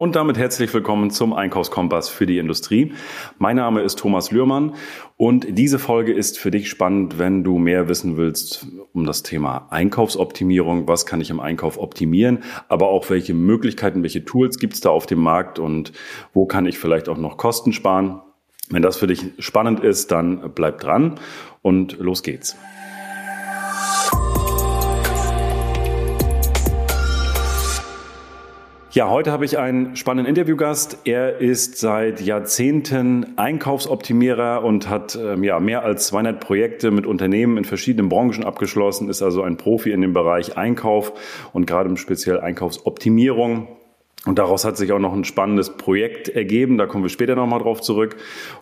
Und damit herzlich willkommen zum Einkaufskompass für die Industrie. Mein Name ist Thomas Lührmann und diese Folge ist für dich spannend, wenn du mehr wissen willst um das Thema Einkaufsoptimierung. Was kann ich im Einkauf optimieren? Aber auch welche Möglichkeiten, welche Tools gibt es da auf dem Markt und wo kann ich vielleicht auch noch Kosten sparen? Wenn das für dich spannend ist, dann bleib dran und los geht's. Ja, heute habe ich einen spannenden Interviewgast. Er ist seit Jahrzehnten Einkaufsoptimierer und hat ähm, ja, mehr als 200 Projekte mit Unternehmen in verschiedenen Branchen abgeschlossen, ist also ein Profi in dem Bereich Einkauf und gerade im speziell Einkaufsoptimierung. Und daraus hat sich auch noch ein spannendes Projekt ergeben. Da kommen wir später nochmal drauf zurück.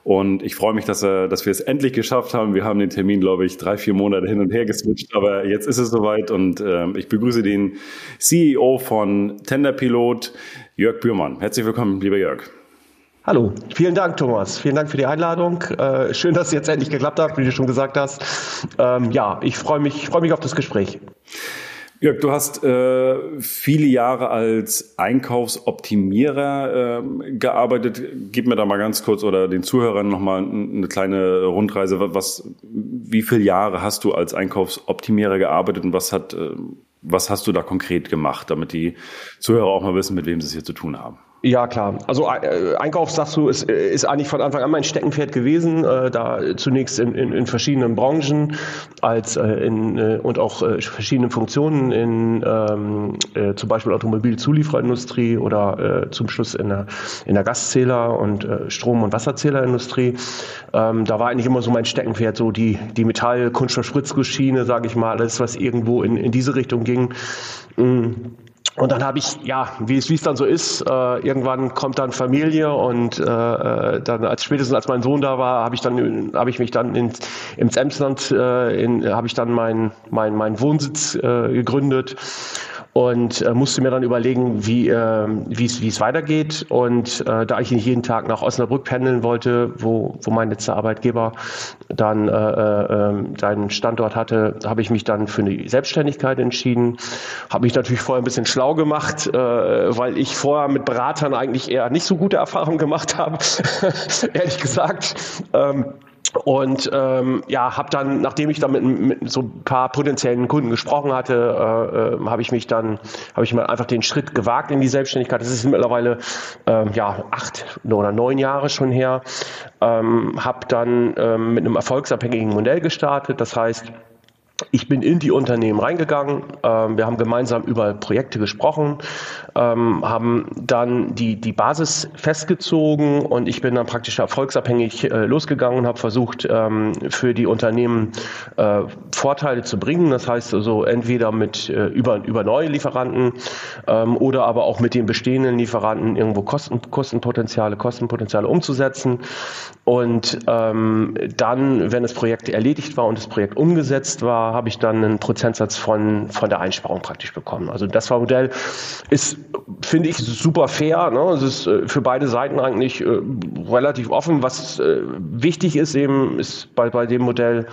Und ich freue mich, dass, er, dass wir es endlich geschafft haben. Wir haben den Termin, glaube ich, drei, vier Monate hin und her geswitcht. Aber jetzt ist es soweit. Und äh, ich begrüße den CEO von Tenderpilot, Jörg Bührmann. Herzlich willkommen, lieber Jörg. Hallo, vielen Dank, Thomas. Vielen Dank für die Einladung. Äh, schön, dass es jetzt endlich geklappt hat, wie du schon gesagt hast. Ähm, ja, ich freue mich, freue mich auf das Gespräch. Jörg, du hast äh, viele Jahre als Einkaufsoptimierer äh, gearbeitet. Gib mir da mal ganz kurz oder den Zuhörern noch mal eine kleine Rundreise. Was, wie viele Jahre hast du als Einkaufsoptimierer gearbeitet und was hat, äh, was hast du da konkret gemacht, damit die Zuhörer auch mal wissen, mit wem sie es hier zu tun haben? Ja, klar. Also äh, Einkauf, sagst du, ist, ist eigentlich von Anfang an mein Steckenpferd gewesen. Äh, da zunächst in, in, in verschiedenen Branchen als äh, in, äh, und auch äh, verschiedenen Funktionen in ähm, äh, zum Beispiel Automobilzuliefererindustrie oder äh, zum Schluss in der, in der Gaszähler- und äh, Strom- und Wasserzählerindustrie. Ähm, da war eigentlich immer so mein Steckenpferd, so die, die Metall-, Kunststoff-, Spritzgussschiene, sage ich mal, alles, was irgendwo in, in diese Richtung ging. Mhm und dann habe ich, ja, wie es, wie es dann so ist, äh, irgendwann kommt dann Familie und äh, äh dann als spätestens als mein Sohn da war, habe ich dann habe ich mich dann in, ins Emsland äh, habe ich dann meinen mein, mein Wohnsitz äh, gegründet und äh, musste mir dann überlegen, wie äh, es weitergeht. Und äh, da ich nicht jeden Tag nach Osnabrück pendeln wollte, wo, wo mein letzter Arbeitgeber dann äh, äh, ähm, seinen Standort hatte, habe ich mich dann für eine Selbstständigkeit entschieden. Habe mich natürlich vorher ein bisschen schlau gemacht, äh, weil ich vorher mit Beratern eigentlich eher nicht so gute Erfahrungen gemacht habe, ehrlich gesagt. Ähm, und ähm, ja, habe dann, nachdem ich dann mit, mit, so ein paar potenziellen Kunden gesprochen hatte, äh, äh, habe ich mich dann, habe ich mal einfach den Schritt gewagt in die Selbstständigkeit. Das ist mittlerweile äh, ja acht oder neun Jahre schon her. Ähm, habe dann ähm, mit einem erfolgsabhängigen Modell gestartet. Das heißt, ich bin in die Unternehmen reingegangen. Ähm, wir haben gemeinsam über Projekte gesprochen, ähm, haben dann die, die Basis festgezogen und ich bin dann praktisch erfolgsabhängig äh, losgegangen und habe versucht, ähm, für die Unternehmen äh, Vorteile zu bringen. Das heißt also entweder mit äh, über, über neue Lieferanten oder aber auch mit den bestehenden Lieferanten irgendwo Kosten, Kostenpotenziale, Kostenpotenziale umzusetzen. Und dann, wenn das Projekt erledigt war und das Projekt umgesetzt war, habe ich dann einen Prozentsatz von, von der Einsparung praktisch bekommen. Also das Modell ist, finde ich, super fair. Ne? Es ist äh, für beide Seiten eigentlich äh, relativ offen. Was äh, wichtig ist eben, ist bei, bei dem Modell,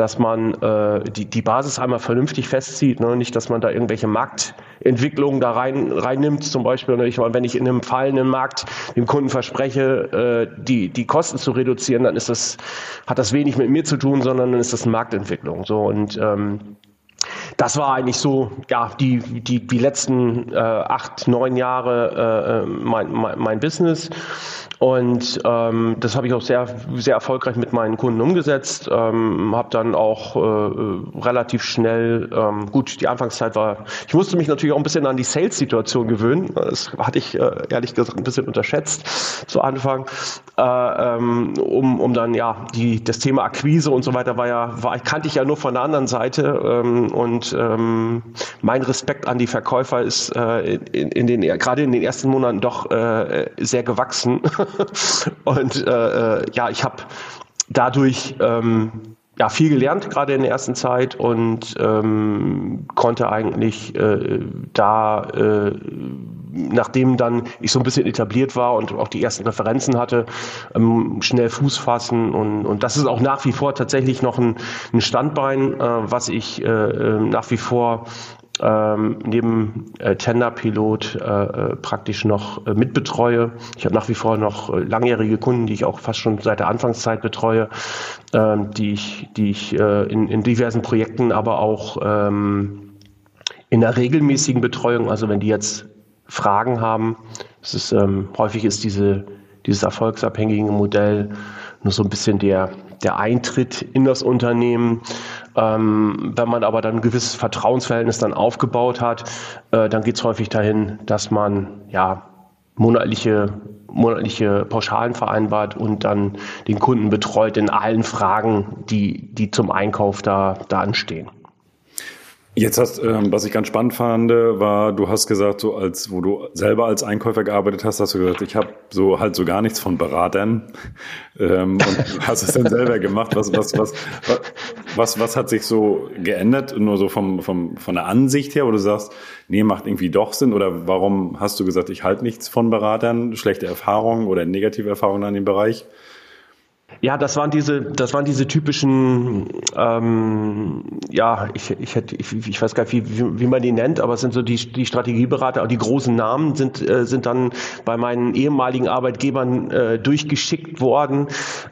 dass man äh, die, die Basis einmal vernünftig festzieht, ne? nicht, dass man da irgendwelche Marktentwicklungen da rein reinnimmt. Zum Beispiel, ne? ich meine, wenn ich in einem fallenden Markt dem Kunden verspreche, äh, die, die Kosten zu reduzieren, dann ist das, hat das wenig mit mir zu tun, sondern dann ist das eine Marktentwicklung. So und ähm, das war eigentlich so, ja, die, die, die letzten äh, acht, neun Jahre äh, mein, mein, mein Business. Und ähm, das habe ich auch sehr, sehr erfolgreich mit meinen Kunden umgesetzt. Ähm, habe dann auch äh, relativ schnell, ähm, gut, die Anfangszeit war, ich musste mich natürlich auch ein bisschen an die Sales-Situation gewöhnen. Das hatte ich äh, ehrlich gesagt ein bisschen unterschätzt zu Anfang. Äh, ähm, um, um dann, ja, die, das Thema Akquise und so weiter war ja, war, kannte ich ja nur von der anderen Seite. Ähm, und ähm, mein Respekt an die Verkäufer ist äh, in, in den, gerade in den ersten Monaten doch äh, sehr gewachsen. und äh, äh, ja, ich habe dadurch ähm, ja, viel gelernt, gerade in der ersten Zeit und ähm, konnte eigentlich äh, da, äh, nachdem dann ich so ein bisschen etabliert war und auch die ersten Referenzen hatte, ähm, schnell Fuß fassen und, und das ist auch nach wie vor tatsächlich noch ein, ein Standbein, äh, was ich äh, äh nach wie vor ähm, neben äh, Tenderpilot äh, äh, praktisch noch äh, mitbetreue. Ich habe nach wie vor noch äh, langjährige Kunden, die ich auch fast schon seit der Anfangszeit betreue, ähm, die ich, die ich äh, in, in diversen Projekten, aber auch ähm, in der regelmäßigen Betreuung, also wenn die jetzt Fragen haben, es ist, ähm, häufig ist diese, dieses erfolgsabhängige Modell nur so ein bisschen der, der Eintritt in das Unternehmen. Ähm, wenn man aber dann ein gewisses Vertrauensverhältnis dann aufgebaut hat, äh, dann geht es häufig dahin, dass man ja monatliche monatliche Pauschalen vereinbart und dann den Kunden betreut in allen Fragen, die, die zum Einkauf da, da anstehen. Jetzt hast, ähm, was ich ganz spannend fand, war, du hast gesagt, so als, wo du selber als Einkäufer gearbeitet hast, hast du gesagt, ich habe so halt so gar nichts von Beratern ähm, und hast es dann selber gemacht. Was, was, was, was, was hat sich so geändert? Nur so vom, vom, von der Ansicht her, wo du sagst, nee, macht irgendwie doch Sinn? Oder warum hast du gesagt, ich halte nichts von Beratern? Schlechte Erfahrungen oder negative Erfahrungen an dem Bereich? Ja, das waren diese, das waren diese typischen, ähm, ja, ich, ich, hätte, ich, ich weiß gar nicht, wie, wie, wie man die nennt, aber es sind so die, die Strategieberater, die großen Namen sind, äh, sind dann bei meinen ehemaligen Arbeitgebern äh, durchgeschickt worden,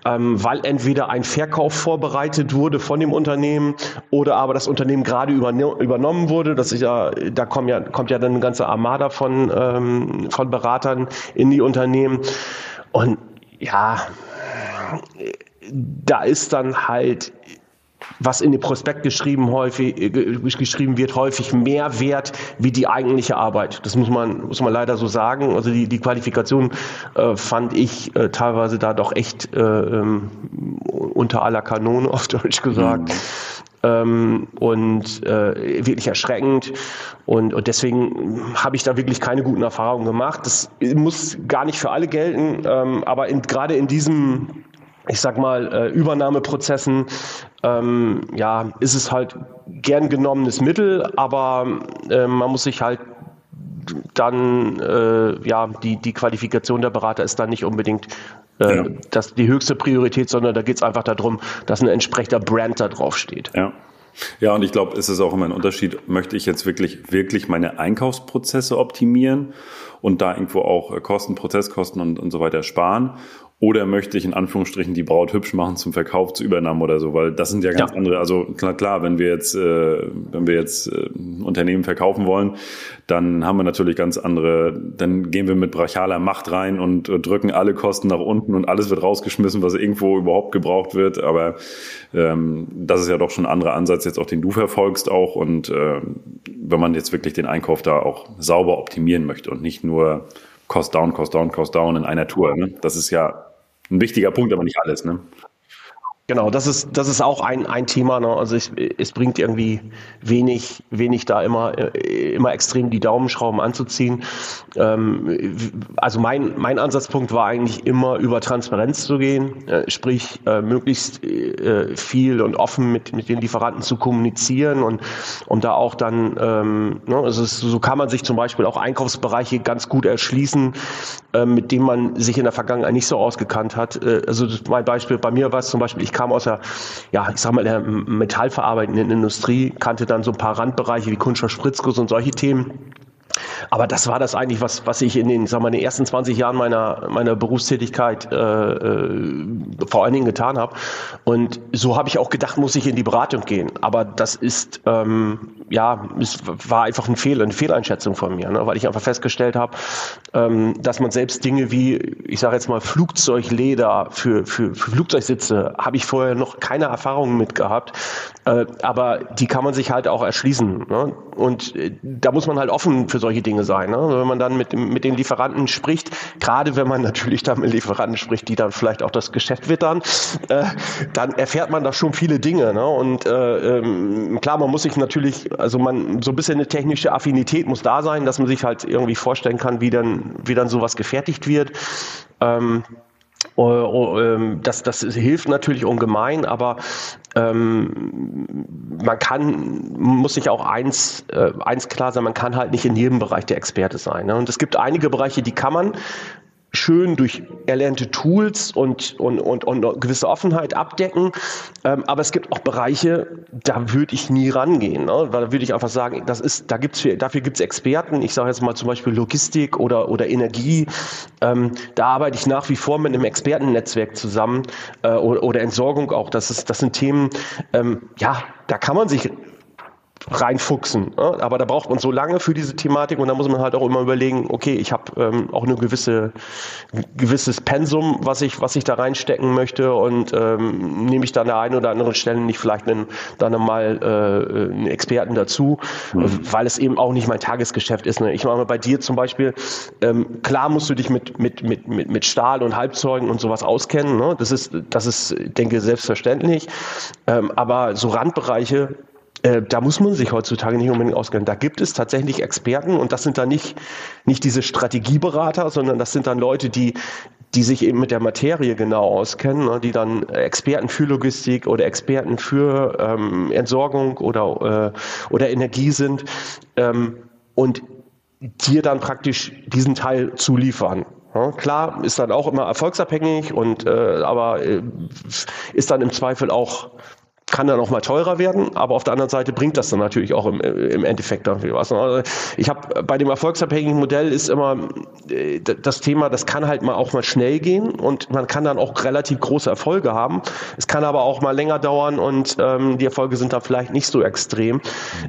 ähm, weil entweder ein Verkauf vorbereitet wurde von dem Unternehmen oder aber das Unternehmen gerade übernommen wurde. Das ist ja, da kommt ja, kommt ja dann eine ganze Armada von, ähm, von Beratern in die Unternehmen. Und ja, da ist dann halt was in den Prospekt geschrieben, häufig, geschrieben wird, häufig mehr wert wie die eigentliche Arbeit. Das muss man, muss man leider so sagen. Also die, die Qualifikation äh, fand ich äh, teilweise da doch echt äh, ähm, unter aller Kanone, auf Deutsch gesagt. Mhm. Ähm, und äh, wirklich erschreckend. Und, und deswegen habe ich da wirklich keine guten Erfahrungen gemacht. Das muss gar nicht für alle gelten, ähm, aber in, gerade in diesem ich sag mal, äh, Übernahmeprozessen, ähm, ja, ist es halt gern genommenes Mittel, aber äh, man muss sich halt dann, äh, ja, die, die Qualifikation der Berater ist dann nicht unbedingt äh, ja. das die höchste Priorität, sondern da geht es einfach darum, dass ein entsprechender Brand da drauf steht. Ja. Ja, und ich glaube, es ist auch immer ein Unterschied, möchte ich jetzt wirklich, wirklich meine Einkaufsprozesse optimieren und da irgendwo auch Kosten, Prozesskosten und, und so weiter sparen? Oder möchte ich in Anführungsstrichen die Braut hübsch machen zum Verkauf, zur Übernahme oder so? Weil das sind ja ganz ja. andere. Also klar, klar, wenn wir jetzt, äh, wenn wir jetzt äh, Unternehmen verkaufen wollen, dann haben wir natürlich ganz andere. Dann gehen wir mit brachialer Macht rein und äh, drücken alle Kosten nach unten und alles wird rausgeschmissen, was irgendwo überhaupt gebraucht wird. Aber ähm, das ist ja doch schon ein anderer Ansatz jetzt auch, den du verfolgst auch. Und äh, wenn man jetzt wirklich den Einkauf da auch sauber optimieren möchte und nicht nur Cost down, Cost down, Cost down in einer Tour. Ne? Das ist ja ein wichtiger Punkt, aber nicht alles. Ne? Genau, das ist, das ist auch ein, ein Thema. Ne? Also es, es bringt irgendwie wenig, wenig da immer, äh, immer extrem die Daumenschrauben anzuziehen. Ähm, also mein, mein Ansatzpunkt war eigentlich immer über Transparenz zu gehen, äh, sprich äh, möglichst äh, viel und offen mit, mit den Lieferanten zu kommunizieren und, und da auch dann, ähm, ne, also es, so kann man sich zum Beispiel auch Einkaufsbereiche ganz gut erschließen, äh, mit denen man sich in der Vergangenheit nicht so ausgekannt hat. Äh, also mein Beispiel, bei mir war es zum Beispiel, ich kam aus der, ja, ich sag mal, der metallverarbeitenden Industrie, kannte dann so ein paar Randbereiche wie Kunststoff, Spritzguss und solche Themen. Aber das war das eigentlich, was, was ich in den, sag mal, den ersten 20 Jahren meiner, meiner Berufstätigkeit äh, äh, vor allen Dingen getan habe. Und so habe ich auch gedacht, muss ich in die Beratung gehen. Aber das ist, ähm, ja, es war einfach ein Fehler, eine Fehleinschätzung von mir, ne? weil ich einfach festgestellt habe, ähm, dass man selbst Dinge wie, ich sage jetzt mal, Flugzeugleder für, für, für Flugzeugsitze, habe ich vorher noch keine Erfahrungen mit gehabt. Äh, aber die kann man sich halt auch erschließen. Ne? Und äh, da muss man halt offen für solche Dinge sein. Ne? Wenn man dann mit, mit den Lieferanten spricht, gerade wenn man natürlich dann mit Lieferanten spricht, die dann vielleicht auch das Geschäft wittern, äh, dann erfährt man da schon viele Dinge. Ne? Und äh, ähm, klar, man muss sich natürlich, also man so ein bisschen eine technische Affinität muss da sein, dass man sich halt irgendwie vorstellen kann, wie dann, wie dann sowas gefertigt wird. Ähm, das, das hilft natürlich ungemein, aber ähm, man kann, muss sich auch eins, äh, eins klar sein, man kann halt nicht in jedem Bereich der Experte sein. Ne? Und es gibt einige Bereiche, die kann man schön durch erlernte Tools und, und, und, und gewisse Offenheit abdecken. Ähm, aber es gibt auch Bereiche, da würde ich nie rangehen. Ne? Weil da würde ich einfach sagen, das ist, da gibt's für, dafür gibt es Experten. Ich sage jetzt mal zum Beispiel Logistik oder, oder Energie. Ähm, da arbeite ich nach wie vor mit einem Expertennetzwerk zusammen äh, oder, oder Entsorgung auch. Das, ist, das sind Themen, ähm, ja, da kann man sich reinfuchsen. Ne? Aber da braucht man so lange für diese Thematik und da muss man halt auch immer überlegen, okay, ich habe ähm, auch eine gewisse gewisses Pensum, was ich was ich da reinstecken möchte und ähm, nehme ich dann an der einen oder anderen Stelle nicht vielleicht einen, dann mal äh, einen Experten dazu, mhm. weil es eben auch nicht mein Tagesgeschäft ist. Ne? Ich meine bei dir zum Beispiel, ähm, klar musst du dich mit mit mit mit mit Stahl und Halbzeugen und sowas auskennen. Ne? Das ist das ist denke selbstverständlich. Ähm, aber so Randbereiche äh, da muss man sich heutzutage nicht unbedingt auskennen. Da gibt es tatsächlich Experten und das sind dann nicht, nicht diese Strategieberater, sondern das sind dann Leute, die, die sich eben mit der Materie genau auskennen, ne, die dann Experten für Logistik oder Experten für ähm, Entsorgung oder, äh, oder Energie sind ähm, und dir dann praktisch diesen Teil zuliefern. Klar, ist dann auch immer erfolgsabhängig und äh, aber äh, ist dann im Zweifel auch kann dann auch mal teurer werden, aber auf der anderen Seite bringt das dann natürlich auch im, im Endeffekt irgendwie was. Also ich habe bei dem erfolgsabhängigen Modell ist immer äh, das Thema, das kann halt mal auch mal schnell gehen und man kann dann auch relativ große Erfolge haben. Es kann aber auch mal länger dauern und ähm, die Erfolge sind dann vielleicht nicht so extrem.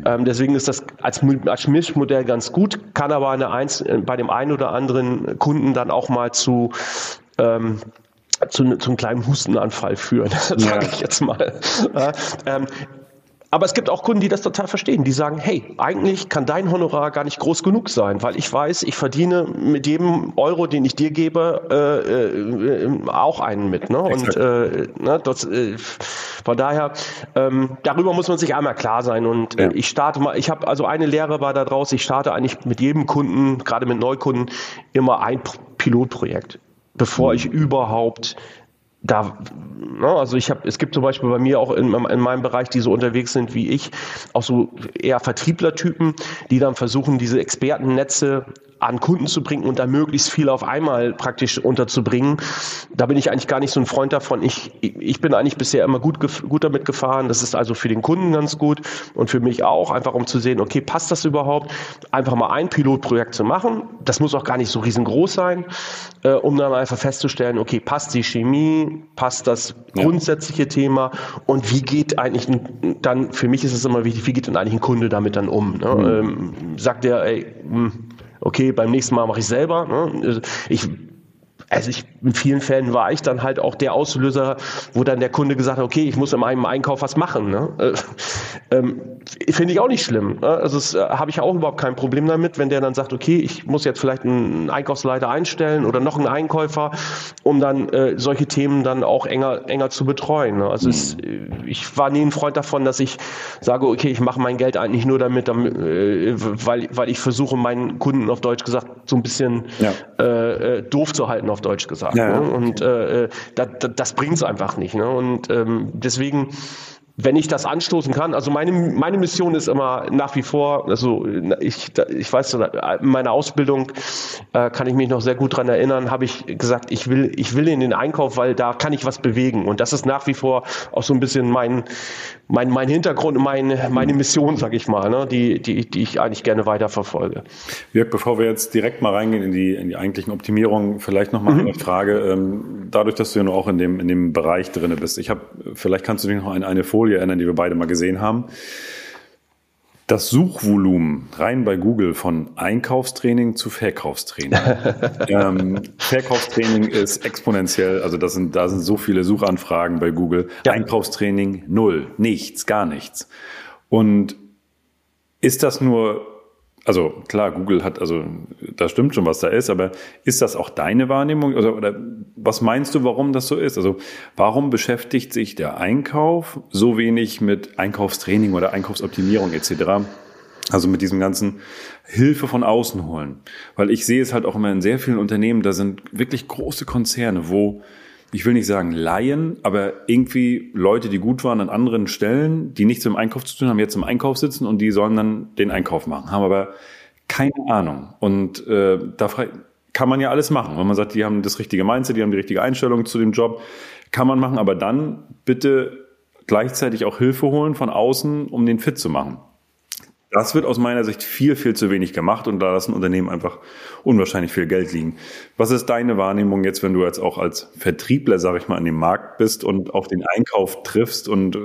Ähm, deswegen ist das als, als Mischmodell ganz gut, kann aber eine Einz bei dem einen oder anderen Kunden dann auch mal zu ähm, zu, zu einem kleinen Hustenanfall führen, sage ja. ich jetzt mal. Ja, ähm, aber es gibt auch Kunden, die das total verstehen. Die sagen, hey, eigentlich kann dein Honorar gar nicht groß genug sein, weil ich weiß, ich verdiene mit jedem Euro, den ich dir gebe, äh, äh, auch einen mit. Ne? Und äh, ne, das, äh, von daher, ähm, darüber muss man sich einmal klar sein. Und äh, ja. ich starte mal, ich habe also eine Lehre war da draus, ich starte eigentlich mit jedem Kunden, gerade mit Neukunden, immer ein Pilotprojekt bevor ich überhaupt da, ne, also ich habe, es gibt zum Beispiel bei mir auch in, in, meinem Bereich, die so unterwegs sind wie ich, auch so eher Vertrieblertypen, die dann versuchen, diese Expertennetze an Kunden zu bringen und da möglichst viel auf einmal praktisch unterzubringen. Da bin ich eigentlich gar nicht so ein Freund davon. Ich, ich bin eigentlich bisher immer gut, gut damit gefahren. Das ist also für den Kunden ganz gut und für mich auch, einfach um zu sehen, okay, passt das überhaupt? Einfach mal ein Pilotprojekt zu machen. Das muss auch gar nicht so riesengroß sein, äh, um dann einfach festzustellen, okay, passt die Chemie, passt das grundsätzliche ja. Thema und wie geht eigentlich dann, für mich ist es immer wichtig, wie geht denn eigentlich ein Kunde damit dann um? Ne? Mhm. Ähm, sagt der, ey, mh, hm, okay, beim nächsten Mal mache ich selber. Ne? Ich also ich, in vielen Fällen war ich dann halt auch der Auslöser, wo dann der Kunde gesagt hat, okay, ich muss in meinem Einkauf was machen. Ne? Äh, ähm, Finde ich auch nicht schlimm. Ne? Also das äh, habe ich auch überhaupt kein Problem damit, wenn der dann sagt, okay, ich muss jetzt vielleicht einen Einkaufsleiter einstellen oder noch einen Einkäufer, um dann äh, solche Themen dann auch enger, enger zu betreuen. Ne? Also mhm. es, äh, ich war nie ein Freund davon, dass ich sage, okay, ich mache mein Geld eigentlich nur damit, damit äh, weil, weil ich versuche, meinen Kunden auf Deutsch gesagt so ein bisschen ja. doof zu halten auf Deutsch gesagt. Ja, ne? Und äh, das, das bringt es einfach nicht. Ne? Und ähm, deswegen wenn ich das anstoßen kann, also meine, meine Mission ist immer nach wie vor, also ich, ich weiß, in meiner Ausbildung äh, kann ich mich noch sehr gut dran erinnern, habe ich gesagt, ich will, ich will in den Einkauf, weil da kann ich was bewegen. Und das ist nach wie vor auch so ein bisschen mein, mein, mein Hintergrund, mein, meine Mission, sag ich mal, ne, die, die, die ich eigentlich gerne weiterverfolge. Jörg, bevor wir jetzt direkt mal reingehen in die, in die eigentlichen Optimierungen, vielleicht nochmal mhm. eine Frage. Ähm, dadurch, dass du ja nur auch in dem, in dem Bereich drinne bist, ich habe, vielleicht kannst du dich noch an eine Folie erinnern, die wir beide mal gesehen haben. Das Suchvolumen rein bei Google von Einkaufstraining zu Verkaufstraining. ähm, Verkaufstraining ist exponentiell, also das sind, da sind so viele Suchanfragen bei Google. Ja. Einkaufstraining null, nichts, gar nichts. Und ist das nur also klar, Google hat, also da stimmt schon, was da ist, aber ist das auch deine Wahrnehmung? Oder, oder was meinst du, warum das so ist? Also warum beschäftigt sich der Einkauf so wenig mit Einkaufstraining oder Einkaufsoptimierung etc.? Also mit diesem ganzen Hilfe von außen holen. Weil ich sehe es halt auch immer in sehr vielen Unternehmen, da sind wirklich große Konzerne, wo ich will nicht sagen Laien, aber irgendwie Leute, die gut waren an anderen Stellen, die nichts dem Einkauf zu tun haben, jetzt im Einkauf sitzen und die sollen dann den Einkauf machen, haben aber keine Ahnung. Und äh, da kann man ja alles machen. Wenn man sagt, die haben das richtige Mindset, die haben die richtige Einstellung zu dem Job, kann man machen, aber dann bitte gleichzeitig auch Hilfe holen von außen, um den fit zu machen. Das wird aus meiner Sicht viel, viel zu wenig gemacht und da lassen Unternehmen einfach unwahrscheinlich viel Geld liegen. Was ist deine Wahrnehmung jetzt, wenn du jetzt auch als Vertriebler, sage ich mal, an dem Markt bist und auf den Einkauf triffst und äh,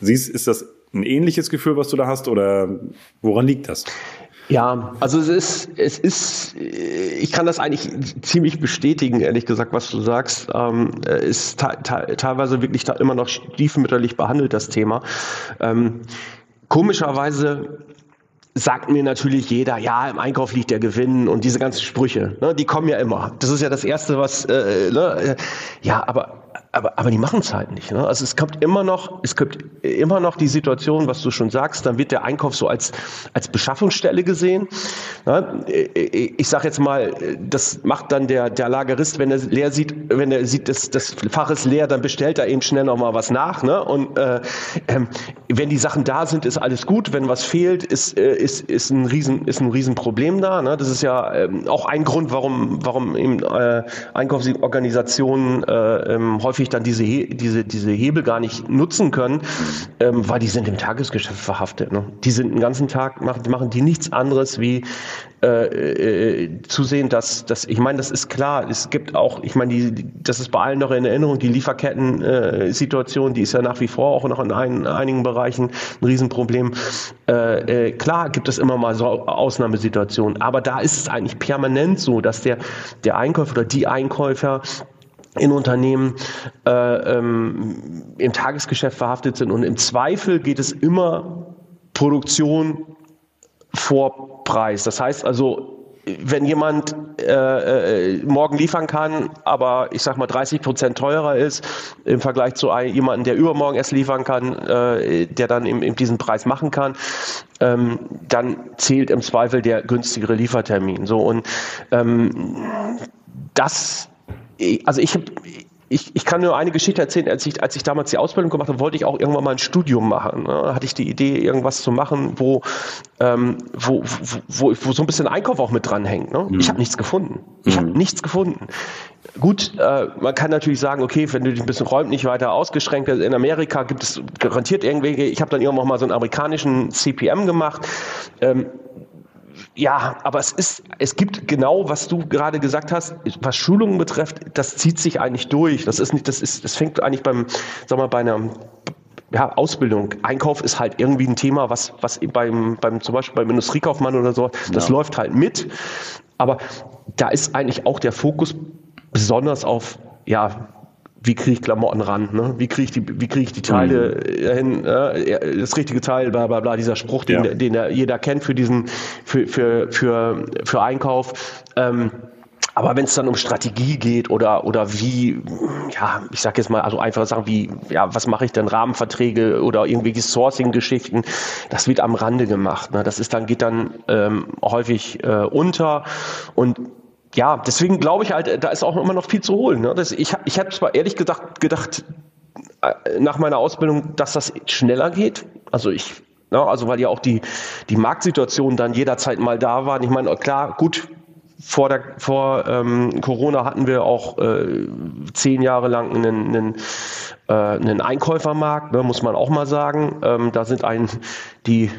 siehst, ist das ein ähnliches Gefühl, was du da hast oder woran liegt das? Ja, also es ist, es ist, ich kann das eigentlich ziemlich bestätigen, ehrlich gesagt, was du sagst. Ähm, ist teilweise wirklich da immer noch stiefmütterlich behandelt, das Thema. Ähm, komischerweise sagt mir natürlich jeder, ja, im Einkauf liegt der Gewinn und diese ganzen Sprüche, ne, die kommen ja immer. Das ist ja das Erste, was, äh, ne, ja, aber aber, aber die machen es halt nicht. Ne? Also es kommt immer noch, es gibt immer noch die Situation, was du schon sagst, dann wird der Einkauf so als, als Beschaffungsstelle gesehen. Ne? Ich sage jetzt mal, das macht dann der, der Lagerist, wenn er leer sieht, wenn er sieht, das, das Fach ist leer, dann bestellt er eben schnell noch mal was nach. Ne? Und äh, ähm, wenn die Sachen da sind, ist alles gut. Wenn was fehlt, ist, äh, ist, ist ein riesen, ist ein Riesenproblem da. Ne? Das ist ja ähm, auch ein Grund, warum, warum eben äh, Einkaufsorganisationen äh, ähm, häufig dann diese, diese, diese Hebel gar nicht nutzen können, ähm, weil die sind im Tagesgeschäft verhaftet. Ne? Die sind den ganzen Tag, machen, machen die nichts anderes wie äh, äh, zu sehen, dass, dass ich meine, das ist klar, es gibt auch, ich meine, die, das ist bei allen noch in Erinnerung, die Lieferketten-Situation, äh, die ist ja nach wie vor auch noch in ein, einigen Bereichen ein Riesenproblem. Äh, äh, klar gibt es immer mal so Ausnahmesituationen, aber da ist es eigentlich permanent so, dass der, der Einkäufer oder die Einkäufer in Unternehmen äh, ähm, im Tagesgeschäft verhaftet sind. Und im Zweifel geht es immer Produktion vor Preis. Das heißt also, wenn jemand äh, äh, morgen liefern kann, aber ich sag mal 30 Prozent teurer ist im Vergleich zu jemandem, der übermorgen erst liefern kann, äh, der dann eben, eben diesen Preis machen kann, ähm, dann zählt im Zweifel der günstigere Liefertermin. So und ähm, das also ich habe ich, ich kann nur eine Geschichte erzählen, als ich, als ich damals die Ausbildung gemacht habe, wollte ich auch irgendwann mal ein Studium machen. Ne? Hatte ich die Idee, irgendwas zu machen, wo, ähm, wo, wo, wo, so ein bisschen Einkauf auch mit dranhängt. Ne? Mhm. Ich habe nichts gefunden. Ich mhm. habe nichts gefunden. Gut, äh, man kann natürlich sagen, okay, wenn du dich ein bisschen räumlich weiter ausgeschränkt in Amerika gibt es garantiert irgendwelche, ich habe dann irgendwann mal so einen amerikanischen CPM gemacht. Ähm, ja, aber es ist, es gibt genau, was du gerade gesagt hast, was Schulungen betrifft, das zieht sich eigentlich durch. Das ist nicht, das ist, das fängt eigentlich beim, sag mal, bei einer ja, Ausbildung. Einkauf ist halt irgendwie ein Thema, was, was beim, beim, zum Beispiel beim Industriekaufmann oder so, das ja. läuft halt mit. Aber da ist eigentlich auch der Fokus besonders auf, ja, wie kriege ich Klamotten ran, ne? wie kriege ich die, wie kriege ich die Teile mhm. hin, äh, das richtige Teil, bla bla bla, dieser Spruch, den, ja. den der, jeder kennt für diesen, für, für, für, für Einkauf. Ähm, aber wenn es dann um Strategie geht oder, oder wie, ja, ich sag jetzt mal, also einfache Sachen wie, ja, was mache ich denn, Rahmenverträge oder irgendwelche Sourcing-Geschichten, das wird am Rande gemacht. Ne? Das ist dann, geht dann ähm, häufig äh, unter und ja, deswegen glaube ich halt, da ist auch immer noch viel zu holen. Ne? Das, ich ich habe zwar ehrlich gesagt gedacht, äh, nach meiner Ausbildung, dass das schneller geht. Also ich, ne, also weil ja auch die, die Marktsituation dann jederzeit mal da war. Ich meine, klar, gut, vor, der, vor ähm, Corona hatten wir auch äh, zehn Jahre lang einen, einen, äh, einen Einkäufermarkt, ne, muss man auch mal sagen. Ähm, da sind ein, die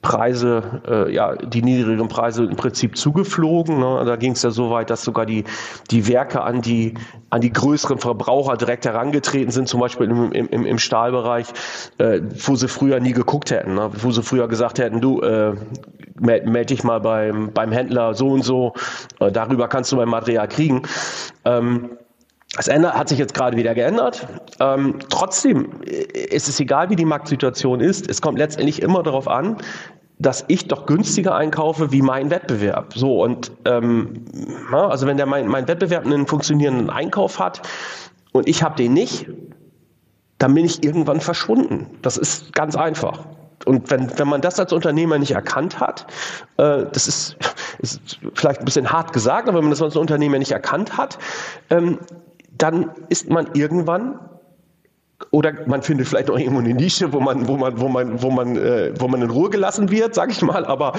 Preise, äh, ja, die niedrigen Preise im Prinzip zugeflogen. Ne? Da ging es ja so weit, dass sogar die, die Werke an die, an die größeren Verbraucher direkt herangetreten sind, zum Beispiel im, im, im Stahlbereich, äh, wo sie früher nie geguckt hätten, ne? wo sie früher gesagt hätten, du, äh, melde meld dich mal beim, beim Händler so und so, äh, darüber kannst du mein Material kriegen. Ähm, das hat sich jetzt gerade wieder geändert. Ähm, trotzdem ist es egal, wie die Marktsituation ist. Es kommt letztendlich immer darauf an, dass ich doch günstiger einkaufe wie mein Wettbewerb. So und ähm, also wenn der mein, mein Wettbewerb einen funktionierenden Einkauf hat und ich habe den nicht, dann bin ich irgendwann verschwunden. Das ist ganz einfach. Und wenn, wenn man das als Unternehmer nicht erkannt hat, äh, das ist, ist vielleicht ein bisschen hart gesagt, aber wenn man das als Unternehmer nicht erkannt hat, ähm, dann ist man irgendwann oder man findet vielleicht noch irgendwo eine Nische, wo man, wo man, wo man, wo man, äh, wo man in Ruhe gelassen wird, sag ich mal. Aber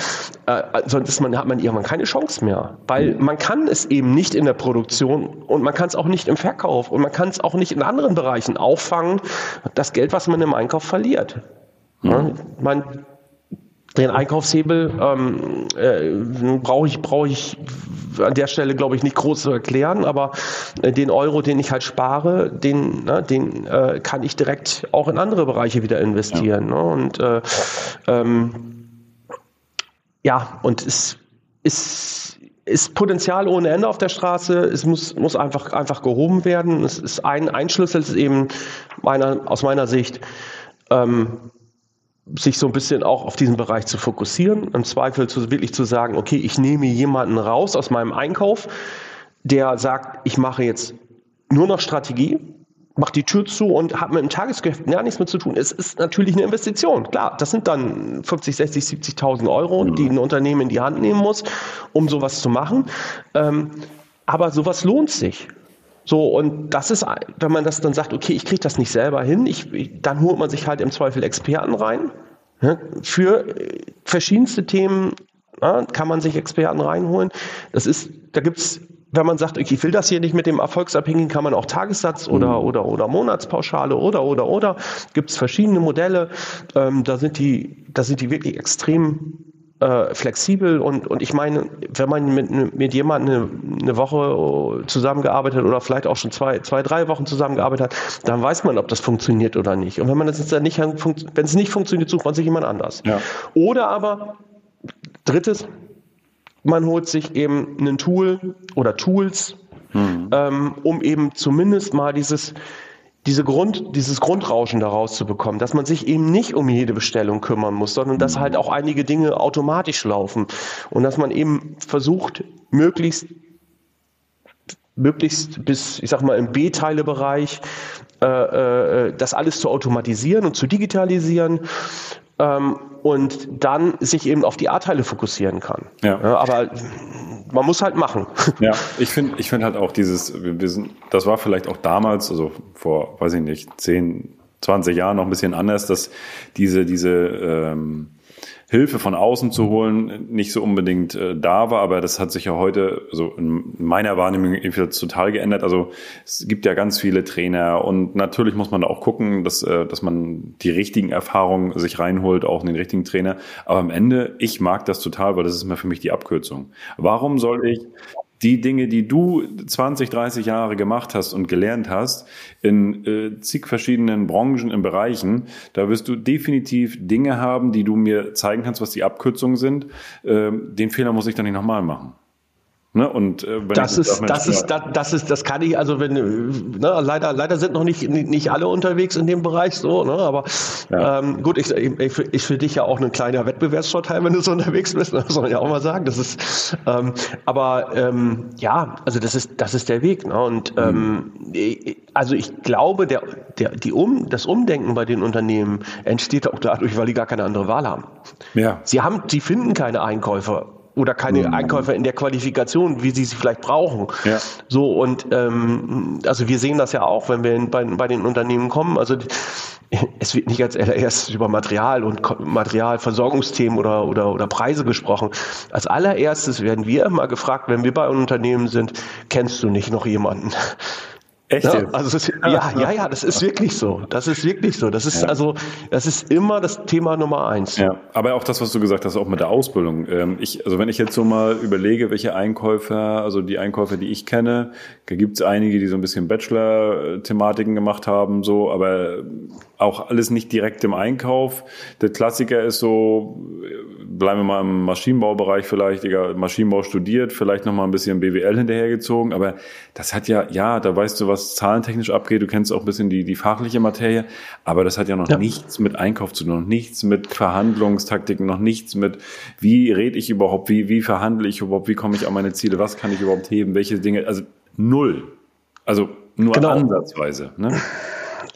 äh, sonst man, hat man irgendwann keine Chance mehr, weil man kann es eben nicht in der Produktion und man kann es auch nicht im Verkauf und man kann es auch nicht in anderen Bereichen auffangen. Das Geld, was man im Einkauf verliert. Ja, man den Einkaufshebel ähm, äh, brauche ich, brauche ich an der Stelle, glaube ich, nicht groß zu erklären, aber äh, den Euro, den ich halt spare, den, ne, den äh, kann ich direkt auch in andere Bereiche wieder investieren. Ja. Ne? Und äh, ähm, ja, und es ist, ist Potenzial ohne Ende auf der Straße. Es muss, muss einfach, einfach gehoben werden. Es ist ein, ein Schlüssel, ist eben meiner, aus meiner Sicht, ähm, sich so ein bisschen auch auf diesen Bereich zu fokussieren, im Zweifel zu, wirklich zu sagen, okay, ich nehme jemanden raus aus meinem Einkauf, der sagt, ich mache jetzt nur noch Strategie, mache die Tür zu und habe mit dem Tagesgeschäft gar nichts mehr zu tun. Es ist natürlich eine Investition. Klar, das sind dann 50, 60, 70.000 Euro, die ein Unternehmen in die Hand nehmen muss, um sowas zu machen. Ähm, aber sowas lohnt sich. So, und das ist, wenn man das dann sagt, okay, ich kriege das nicht selber hin, ich, dann holt man sich halt im Zweifel Experten rein. Ja, für äh, verschiedenste Themen ja, kann man sich Experten reinholen. Das ist, da gibt's wenn man sagt, okay, ich will das hier nicht mit dem Erfolgsabhängigen, kann man auch Tagessatz oder, mhm. oder, oder Monatspauschale oder, oder, oder. Gibt es verschiedene Modelle. Ähm, da sind die, da sind die wirklich extrem äh, flexibel und, und ich meine, wenn man mit, mit jemandem eine, eine Woche zusammengearbeitet oder vielleicht auch schon zwei, zwei, drei Wochen zusammengearbeitet hat, dann weiß man, ob das funktioniert oder nicht. Und wenn man das jetzt nicht, wenn es nicht funktioniert, sucht man sich jemand anders. Ja. Oder aber, drittes, man holt sich eben ein Tool oder Tools, hm. ähm, um eben zumindest mal dieses, diese Grund, dieses Grundrauschen daraus zu bekommen, dass man sich eben nicht um jede Bestellung kümmern muss, sondern dass halt auch einige Dinge automatisch laufen und dass man eben versucht, möglichst möglichst bis, ich sag mal, im B-Teile-Bereich äh, äh, das alles zu automatisieren und zu digitalisieren ähm, und dann sich eben auf die A-Teile fokussieren kann. Ja. ja aber man muss halt machen. Ja, ich finde ich finde halt auch dieses, wir sind, das war vielleicht auch damals, also vor, weiß ich nicht, 10, 20 Jahren noch ein bisschen anders, dass diese, diese ähm, Hilfe von außen zu holen nicht so unbedingt äh, da war, aber das hat sich ja heute, also in meiner Wahrnehmung total geändert. Also es gibt ja ganz viele Trainer und natürlich muss man da auch gucken, dass, äh, dass man die richtigen Erfahrungen sich reinholt, auch in den richtigen Trainer. Aber am Ende, ich mag das total, weil das ist mir für mich die Abkürzung. Warum soll ich die Dinge, die du 20, 30 Jahre gemacht hast und gelernt hast, in äh, zig verschiedenen Branchen, in Bereichen, da wirst du definitiv Dinge haben, die du mir zeigen kannst, was die Abkürzungen sind. Äh, den Fehler muss ich dann nicht nochmal machen. Ne? Und äh, das ist, das ist, das, das ist, das kann ich. Also wenn, ne, leider, leider sind noch nicht nicht alle unterwegs in dem Bereich so. Ne? Aber ja. ähm, gut, ich, ich, ich für dich ja auch ein kleiner Wettbewerbsvorteil, wenn du so unterwegs bist. Das soll man ja auch mal sagen. Das ist, ähm, aber ähm, ja, also das ist, das ist der Weg. Ne? Und mhm. ähm, also ich glaube, der, der, die um, das Umdenken bei den Unternehmen entsteht auch dadurch, weil die gar keine andere Wahl haben. Ja. Sie haben, sie finden keine Einkäufer oder keine mhm. Einkäufer in der Qualifikation, wie sie sie vielleicht brauchen. Ja. So und ähm, also wir sehen das ja auch, wenn wir in, bei, bei den Unternehmen kommen. Also es wird nicht als allererstes über Material und Materialversorgungsthemen oder, oder, oder Preise gesprochen. Als allererstes werden wir immer gefragt, wenn wir bei einem Unternehmen sind, kennst du nicht noch jemanden? Echt? Ja, also ist, ja, ja, ja, das ist wirklich so. Das ist wirklich so. Das ist ja. also, das ist immer das Thema Nummer eins. Ja, aber auch das, was du gesagt hast, auch mit der Ausbildung. Ähm, ich, also wenn ich jetzt so mal überlege, welche Einkäufer, also die Einkäufer, die ich kenne, da gibt es einige, die so ein bisschen Bachelor-Thematiken gemacht haben, so, aber auch alles nicht direkt im Einkauf. Der Klassiker ist so, bleiben wir mal im Maschinenbaubereich vielleicht, egal, Maschinenbau studiert, vielleicht noch mal ein bisschen BWL hinterhergezogen, aber das hat ja, ja, da weißt du, was zahlentechnisch abgeht, du kennst auch ein bisschen die, die fachliche Materie, aber das hat ja noch ja. nichts mit Einkauf zu tun, noch nichts mit Verhandlungstaktiken, noch nichts mit, wie rede ich überhaupt, wie, wie verhandle ich überhaupt, wie komme ich an meine Ziele, was kann ich überhaupt heben, welche Dinge, also null. Also nur genau. ansatzweise. Ne?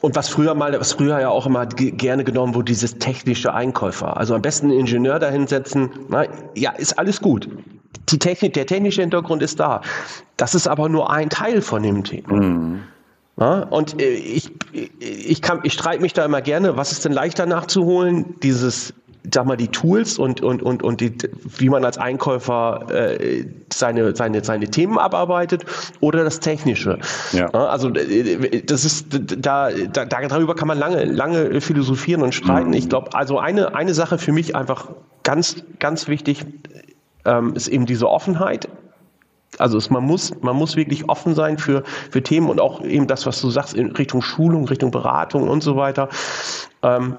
Und was früher mal, was früher ja auch immer gerne genommen wurde, dieses technische Einkäufer. Also am besten einen Ingenieur dahinsetzen. Na, ja, ist alles gut. Die Technik, der technische Hintergrund ist da. Das ist aber nur ein Teil von dem Thema. Mhm. Ja, und äh, ich, ich, kann, ich streite mich da immer gerne, was ist denn leichter nachzuholen? Dieses sag mal, die Tools und, und, und, und die, wie man als Einkäufer äh, seine, seine, seine Themen abarbeitet oder das Technische. Ja. Also äh, das ist da, da, darüber kann man lange, lange philosophieren und streiten. Mhm. Ich glaube, also eine, eine Sache für mich einfach ganz, ganz wichtig ähm, ist eben diese Offenheit. Also es, man muss, man muss wirklich offen sein für, für Themen und auch eben das, was du sagst, in Richtung Schulung, Richtung Beratung und so weiter. Ähm,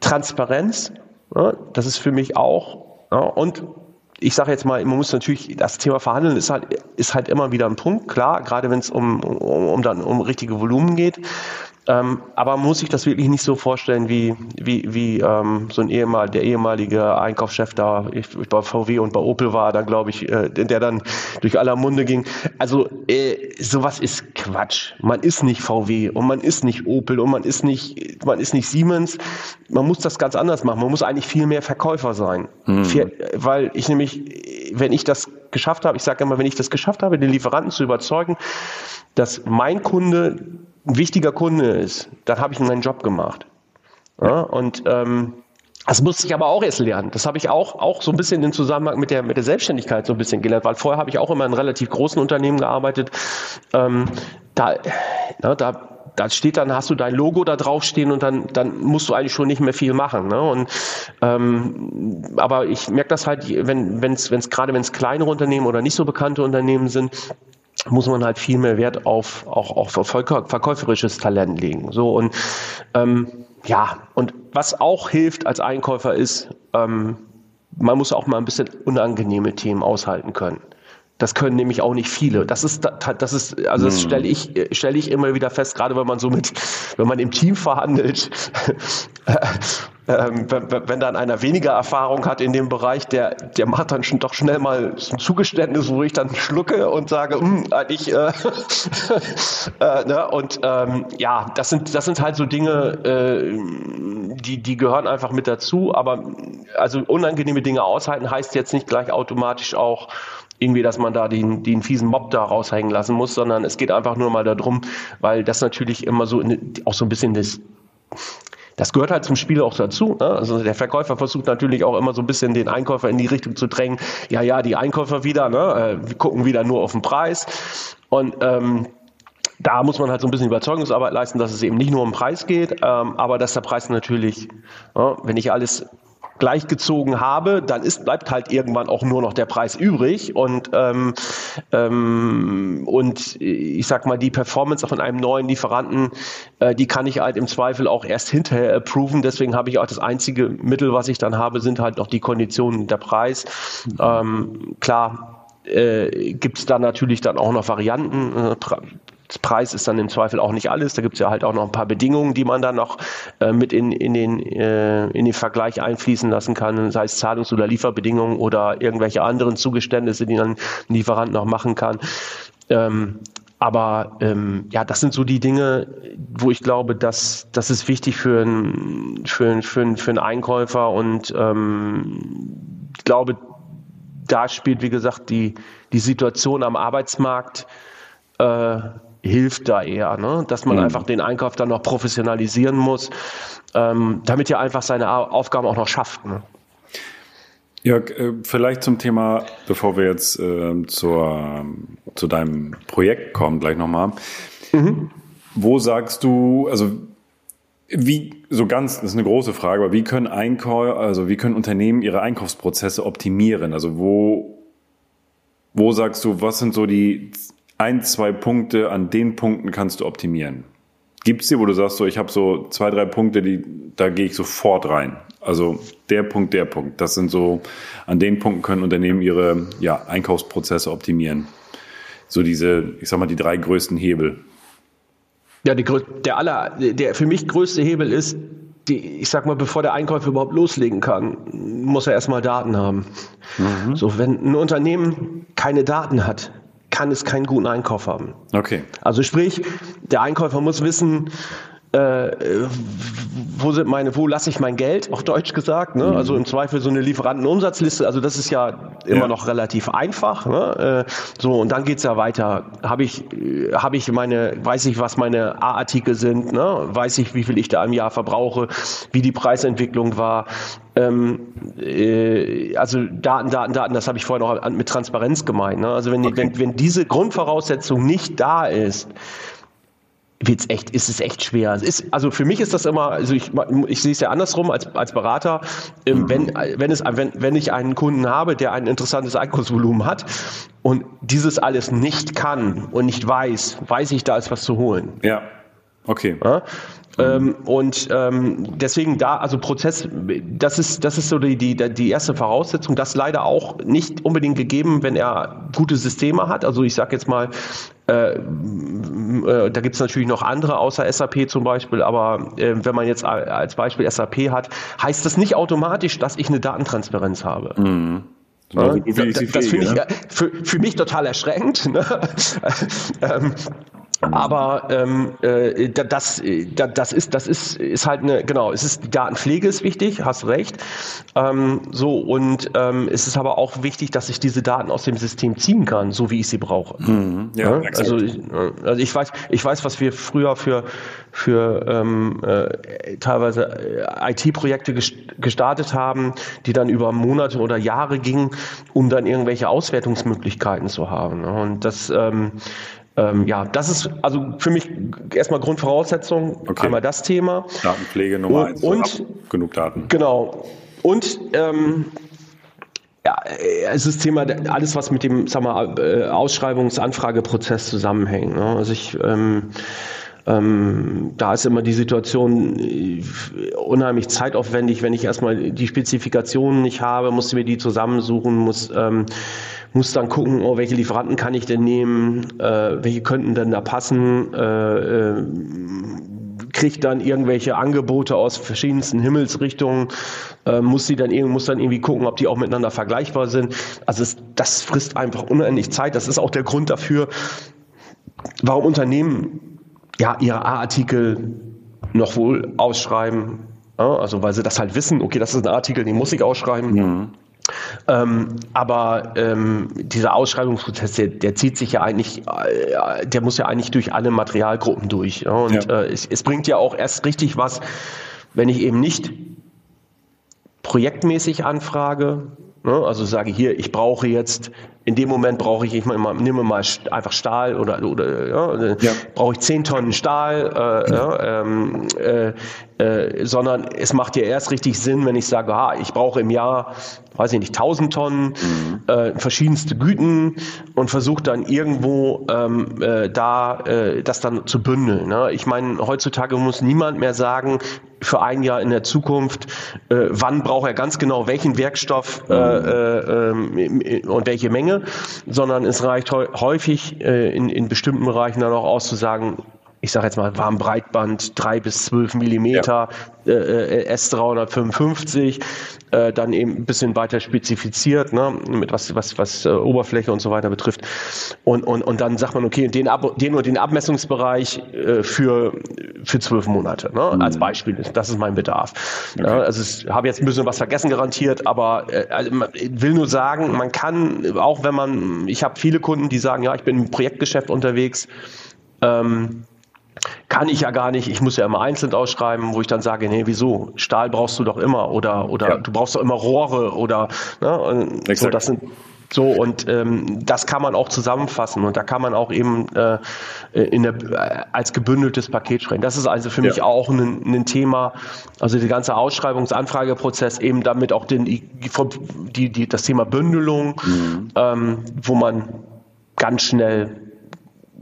Transparenz, das ist für mich auch. Und ich sage jetzt mal, man muss natürlich, das Thema Verhandeln ist halt, ist halt immer wieder ein Punkt, klar, gerade wenn es um, um, um, dann um richtige Volumen geht. Ähm, aber man muss sich das wirklich nicht so vorstellen, wie, wie, wie ähm, so ein ehemal, der ehemalige Einkaufschef da ich, bei VW und bei Opel war, da glaube ich, äh, der dann durch aller Munde ging. Also äh, sowas ist Quatsch. Man ist nicht VW und man ist nicht Opel und man ist nicht, man ist nicht Siemens. Man muss das ganz anders machen. Man muss eigentlich viel mehr Verkäufer sein. Hm. Für, weil ich nämlich, wenn ich das geschafft habe, ich sage immer, wenn ich das geschafft habe, den Lieferanten zu überzeugen, dass mein Kunde wichtiger Kunde ist, dann habe ich meinen Job gemacht. Ja, und ähm, das musste ich aber auch erst lernen. Das habe ich auch, auch so ein bisschen im Zusammenhang mit der, mit der Selbstständigkeit so ein bisschen gelernt, weil vorher habe ich auch immer in relativ großen Unternehmen gearbeitet. Ähm, da, na, da, da steht dann, hast du dein Logo da draufstehen und dann, dann musst du eigentlich schon nicht mehr viel machen. Ne? Und, ähm, aber ich merke das halt, wenn es wenn's, gerade wenn es kleinere Unternehmen oder nicht so bekannte Unternehmen sind, muss man halt viel mehr Wert auf auch, auch verkäuferisches Talent legen. So und ähm, ja, und was auch hilft als Einkäufer ist, ähm, man muss auch mal ein bisschen unangenehme Themen aushalten können. Das können nämlich auch nicht viele. Das ist, das ist, also das hm. stelle ich, stelle ich immer wieder fest, gerade wenn man so mit, wenn man im Team verhandelt, ähm, wenn, wenn dann einer weniger Erfahrung hat in dem Bereich, der, der macht dann schon doch schnell mal ein Zugeständnis, wo ich dann schlucke und sage, hm, eigentlich, äh, äh, ne? und ähm, ja, das sind, das sind halt so Dinge, äh, die, die gehören einfach mit dazu, aber also unangenehme Dinge aushalten heißt jetzt nicht gleich automatisch auch, irgendwie, dass man da den, den fiesen Mob da raushängen lassen muss, sondern es geht einfach nur mal darum, weil das natürlich immer so in, auch so ein bisschen das das gehört halt zum Spiel auch dazu. Ne? Also der Verkäufer versucht natürlich auch immer so ein bisschen den Einkäufer in die Richtung zu drängen. Ja, ja, die Einkäufer wieder, ne? Äh, wir gucken wieder nur auf den Preis. Und ähm, da muss man halt so ein bisschen Überzeugungsarbeit leisten, dass es eben nicht nur um den Preis geht, ähm, aber dass der Preis natürlich, ja, wenn ich alles gleichgezogen habe, dann ist, bleibt halt irgendwann auch nur noch der Preis übrig und ähm, ähm, und ich sag mal die Performance von einem neuen Lieferanten, äh, die kann ich halt im Zweifel auch erst hinterher approven. Deswegen habe ich auch das einzige Mittel, was ich dann habe, sind halt noch die Konditionen der Preis. Ähm, klar äh, gibt es da natürlich dann auch noch Varianten. Äh, Preis ist dann im Zweifel auch nicht alles. Da gibt es ja halt auch noch ein paar Bedingungen, die man dann noch äh, mit in, in, den, äh, in den Vergleich einfließen lassen kann, sei es Zahlungs- oder Lieferbedingungen oder irgendwelche anderen Zugeständnisse, die dann ein Lieferant noch machen kann. Ähm, aber ähm, ja, das sind so die Dinge, wo ich glaube, dass das ist wichtig für einen für, für, für einen Einkäufer und ähm, ich glaube, da spielt, wie gesagt, die, die Situation am Arbeitsmarkt äh, hilft da eher, ne? dass man mhm. einfach den Einkauf dann noch professionalisieren muss, ähm, damit er einfach seine Aufgaben auch noch schafft. Ne? Jörg, äh, vielleicht zum Thema, bevor wir jetzt äh, zur, zu deinem Projekt kommen, gleich nochmal. Mhm. Wo sagst du, also wie, so ganz, das ist eine große Frage, aber wie können Einkäufer, also wie können Unternehmen ihre Einkaufsprozesse optimieren? Also wo, wo sagst du, was sind so die ein, zwei Punkte, an den Punkten kannst du optimieren? Gibt es dir, wo du sagst, so, ich habe so zwei, drei Punkte, die, da gehe ich sofort rein. Also der Punkt, der Punkt. Das sind so, an den Punkten können Unternehmen ihre ja, Einkaufsprozesse optimieren. So diese, ich sag mal, die drei größten Hebel. Ja, die, der aller, der für mich größte Hebel ist, die, ich sag mal, bevor der Einkäufer überhaupt loslegen kann, muss er erstmal Daten haben. Mhm. So, wenn ein Unternehmen keine Daten hat, kann es keinen guten Einkauf haben. Okay. Also sprich, der Einkäufer muss wissen, äh, wo sind meine, wo lasse ich mein Geld, auf Deutsch gesagt, ne? Also im Zweifel so eine Lieferantenumsatzliste, also das ist ja immer ja. noch relativ einfach. Ne? Äh, so, und dann geht's ja weiter. Habe ich, habe ich meine, weiß ich, was meine A-Artikel sind, ne? weiß ich, wie viel ich da im Jahr verbrauche, wie die Preisentwicklung war. Ähm, äh, also Daten, Daten, Daten, das habe ich vorhin noch mit Transparenz gemeint. Ne? Also wenn, okay. wenn, wenn diese Grundvoraussetzung nicht da ist, wird's echt, ist es echt schwer. Es ist, also für mich ist das immer, also ich, ich sehe es ja andersrum als, als Berater, ähm, wenn, wenn, es, wenn, wenn ich einen Kunden habe, der ein interessantes Einkaufsvolumen hat und dieses alles nicht kann und nicht weiß, weiß ich, da ist was zu holen. Ja. Okay. Ja? Ähm, und ähm, deswegen da, also Prozess, das ist, das ist so die, die, die erste Voraussetzung, das leider auch nicht unbedingt gegeben, wenn er gute Systeme hat. Also ich sage jetzt mal, äh, äh, da gibt es natürlich noch andere außer SAP zum Beispiel, aber äh, wenn man jetzt als Beispiel SAP hat, heißt das nicht automatisch, dass ich eine Datentransparenz habe. Mhm. Ja, das, das finde ich für, für mich total erschreckend. Ne? ähm, aber ähm, äh, das, das ist, das ist, ist halt eine, genau, es ist die Datenpflege ist wichtig, hast recht. Ähm, so und ähm, es ist aber auch wichtig, dass ich diese Daten aus dem System ziehen kann, so wie ich sie brauche. Mhm, ja, ja, also, ich, also ich weiß, ich weiß, was wir früher für für ähm, äh, teilweise äh, IT-Projekte gestartet haben, die dann über Monate oder Jahre gingen, um dann irgendwelche Auswertungsmöglichkeiten zu haben. Und das ähm, ähm, ja, das ist also für mich erstmal Grundvoraussetzung. Okay. Einmal das Thema. Datenpflege Nummer eins. Und, genug Daten. Genau. Und ähm, ja, es ist Thema alles, was mit dem sag mal, äh, Ausschreibungsanfrageprozess zusammenhängt. Ne? Also ich ähm, ähm, da ist immer die Situation äh, unheimlich zeitaufwendig, wenn ich erstmal die Spezifikationen nicht habe, muss ich mir die zusammensuchen, muss ähm, muss dann gucken, oh, welche Lieferanten kann ich denn nehmen, äh, welche könnten denn da passen, äh, äh, kriegt dann irgendwelche Angebote aus verschiedensten Himmelsrichtungen, äh, muss sie dann muss dann irgendwie gucken, ob die auch miteinander vergleichbar sind. Also es, das frisst einfach unendlich Zeit. Das ist auch der Grund dafür, warum Unternehmen ja ihre A-Artikel noch wohl ausschreiben. Ja, also weil sie das halt wissen, okay, das ist ein Artikel, den muss ich ausschreiben. Mhm. Ähm, aber ähm, dieser Ausschreibungsprozess, der, der, zieht sich ja eigentlich, äh, der muss ja eigentlich durch alle Materialgruppen durch. Ja? Und ja. Äh, es, es, bringt ja auch erst richtig was, wenn ich eben nicht projektmäßig anfrage, ne? also sage hier, ich brauche jetzt in dem Moment brauche ich, ich mal, nehme mal einfach Stahl oder, oder ja, ja. brauche ich 10 Tonnen Stahl, äh, ja, ähm, äh, äh, sondern es macht ja erst richtig Sinn, wenn ich sage, ha, ich brauche im Jahr, weiß ich nicht, 1000 Tonnen, mhm. äh, verschiedenste Güten und versuche dann irgendwo ähm, äh, da äh, das dann zu bündeln. Ne? Ich meine, heutzutage muss niemand mehr sagen, für ein Jahr in der Zukunft, äh, wann braucht er ganz genau welchen Werkstoff äh, äh, äh, und welche Menge sondern es reicht häufig äh, in, in bestimmten Bereichen dann auch auszusagen, ich sage jetzt mal Warmbreitband 3 bis 12 Millimeter, ja. äh, äh S355, äh, dann eben ein bisschen weiter spezifiziert, ne, mit was, was, was äh, Oberfläche und so weiter betrifft. Und, und, und dann sagt man, okay, den, Ab den und den Abmessungsbereich äh, für, für zwölf Monate, ne, mhm. als Beispiel. Das ist mein Bedarf. Okay. Also ich habe jetzt ein bisschen was vergessen garantiert, aber äh, also, ich will nur sagen, man kann, auch wenn man, ich habe viele Kunden, die sagen, ja, ich bin im Projektgeschäft unterwegs, ähm, kann ich ja gar nicht, ich muss ja immer einzeln ausschreiben, wo ich dann sage, nee, wieso? Stahl brauchst du doch immer oder oder ja. du brauchst doch immer Rohre oder ne, so, das sind so und ähm, das kann man auch zusammenfassen und da kann man auch eben äh, in der, äh, als gebündeltes Paket sprechen. Das ist also für ja. mich auch ein, ein Thema, also der ganze Ausschreibungsanfrageprozess eben damit auch den, die, die, das Thema Bündelung, mhm. ähm, wo man ganz schnell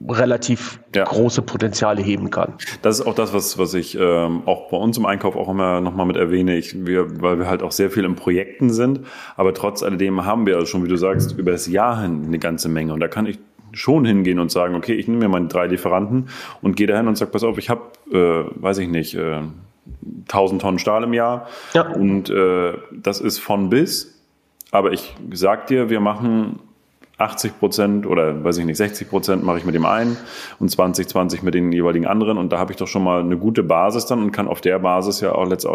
relativ ja. große Potenziale heben kann. Das ist auch das, was, was ich ähm, auch bei uns im Einkauf auch immer nochmal mit erwähne, ich, wir, weil wir halt auch sehr viel in Projekten sind, aber trotz alledem haben wir also schon, wie du sagst, über das Jahr hin eine ganze Menge und da kann ich schon hingehen und sagen, okay, ich nehme mir meine drei Lieferanten und gehe dahin und sage, pass auf, ich habe, äh, weiß ich nicht, äh, 1000 Tonnen Stahl im Jahr ja. und äh, das ist von bis, aber ich sag dir, wir machen 80 Prozent oder weiß ich nicht, 60 Prozent mache ich mit dem einen und 20, 20 mit den jeweiligen anderen. Und da habe ich doch schon mal eine gute Basis dann und kann auf der Basis ja auch letztendlich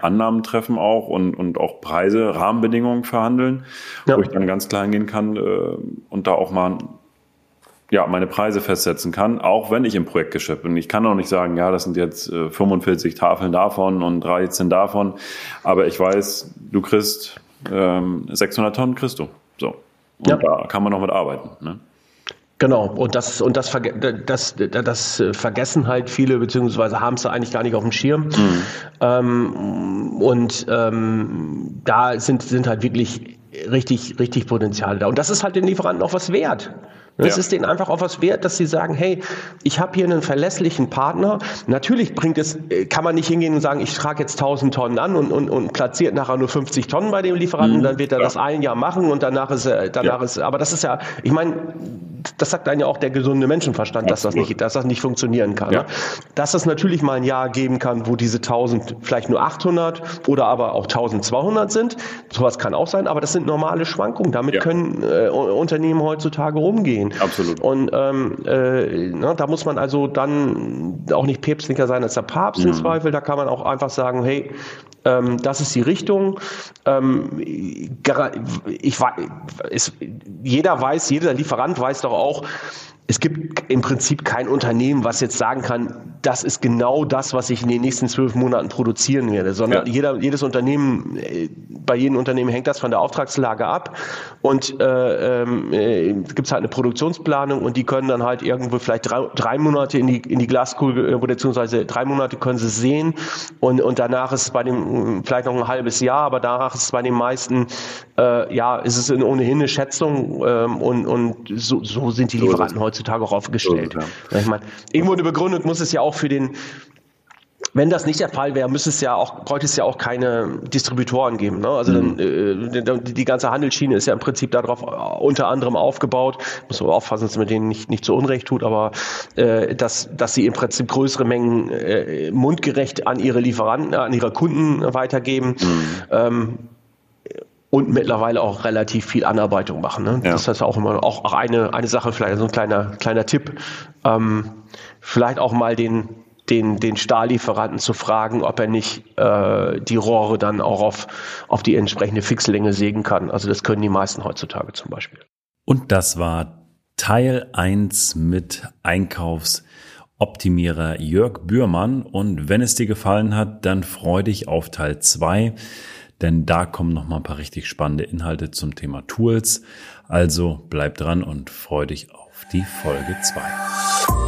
Annahmen treffen auch und, und auch Preise, Rahmenbedingungen verhandeln, ja. wo ich dann ganz klein gehen kann äh, und da auch mal ja, meine Preise festsetzen kann, auch wenn ich im Projektgeschäft bin. Ich kann auch nicht sagen, ja, das sind jetzt äh, 45 Tafeln davon und 13 davon, aber ich weiß, du kriegst ähm, 600 Tonnen kriegst du. So. Und ja. da kann man noch mit arbeiten. Ne? Genau, und das, und das, das, das vergessen halt viele, beziehungsweise haben es eigentlich gar nicht auf dem Schirm. Mhm. Ähm, und ähm, da sind, sind halt wirklich richtig, richtig Potenziale da. Und das ist halt den Lieferanten auch was wert. Es ja. ist denen einfach auch was wert, dass sie sagen, hey, ich habe hier einen verlässlichen Partner. Natürlich bringt es, äh, kann man nicht hingehen und sagen, ich trage jetzt 1000 Tonnen an und, und, und platziert nachher nur 50 Tonnen bei dem Lieferanten, mhm. dann wird er ja. das ein Jahr machen und danach ist er, danach ja. ist, aber das ist ja, ich meine, das sagt dann ja auch der gesunde Menschenverstand, dass das nicht, dass das nicht funktionieren kann. Ja. Ne? Dass es natürlich mal ein Jahr geben kann, wo diese 1000 vielleicht nur 800 oder aber auch 1200 sind. Sowas kann auch sein, aber das sind normale Schwankungen. Damit ja. können äh, Unternehmen heutzutage rumgehen. Absolut. Und ähm, äh, na, da muss man also dann auch nicht päpstlicher sein als der Papst mhm. im Zweifel. Da kann man auch einfach sagen, hey, ähm, das ist die Richtung. Ähm, ich, ich, jeder weiß, jeder Lieferant weiß doch auch, es gibt im Prinzip kein Unternehmen, was jetzt sagen kann, das ist genau das, was ich in den nächsten zwölf Monaten produzieren werde, sondern ja. jeder, jedes Unternehmen, äh, bei jedem Unternehmen hängt das von der Auftragslage ab und äh, äh, gibt es halt eine Produktionsplanung und die können dann halt irgendwo vielleicht drei, drei Monate in die, in die Glaskugel, äh, beziehungsweise drei Monate können sie sehen und, und danach ist es bei dem vielleicht noch ein halbes Jahr, aber danach ist es bei den meisten, äh, ja, ist es ohnehin eine Schätzung ähm, und, und so, so sind die Lieferanten heutzutage auch aufgestellt. Ja. Ich meine, irgendwo eine Begründung muss es ja auch für den, wenn das nicht der Fall wäre, müsste es ja auch, bräuchte es ja auch keine Distributoren geben. Ne? Also mhm. dann, äh, die ganze Handelsschiene ist ja im Prinzip darauf äh, unter anderem aufgebaut. Muss man aufpassen, dass man denen nicht, nicht zu Unrecht tut, aber äh, dass, dass sie im Prinzip größere Mengen äh, mundgerecht an ihre Lieferanten, an ihre Kunden weitergeben. Mhm. Ähm, und mittlerweile auch relativ viel Anarbeitung machen. Ne? Ja. Das ist auch immer auch eine, eine Sache, vielleicht so ein kleiner, kleiner Tipp. Ähm, vielleicht auch mal den, den, den Stahllieferanten zu fragen, ob er nicht äh, die Rohre dann auch auf, auf die entsprechende Fixlänge sägen kann. Also das können die meisten heutzutage zum Beispiel. Und das war Teil 1 mit Einkaufsoptimierer Jörg Bührmann. Und wenn es dir gefallen hat, dann freu dich auf Teil 2 denn da kommen noch mal ein paar richtig spannende Inhalte zum Thema Tools. Also bleib dran und freu dich auf die Folge 2.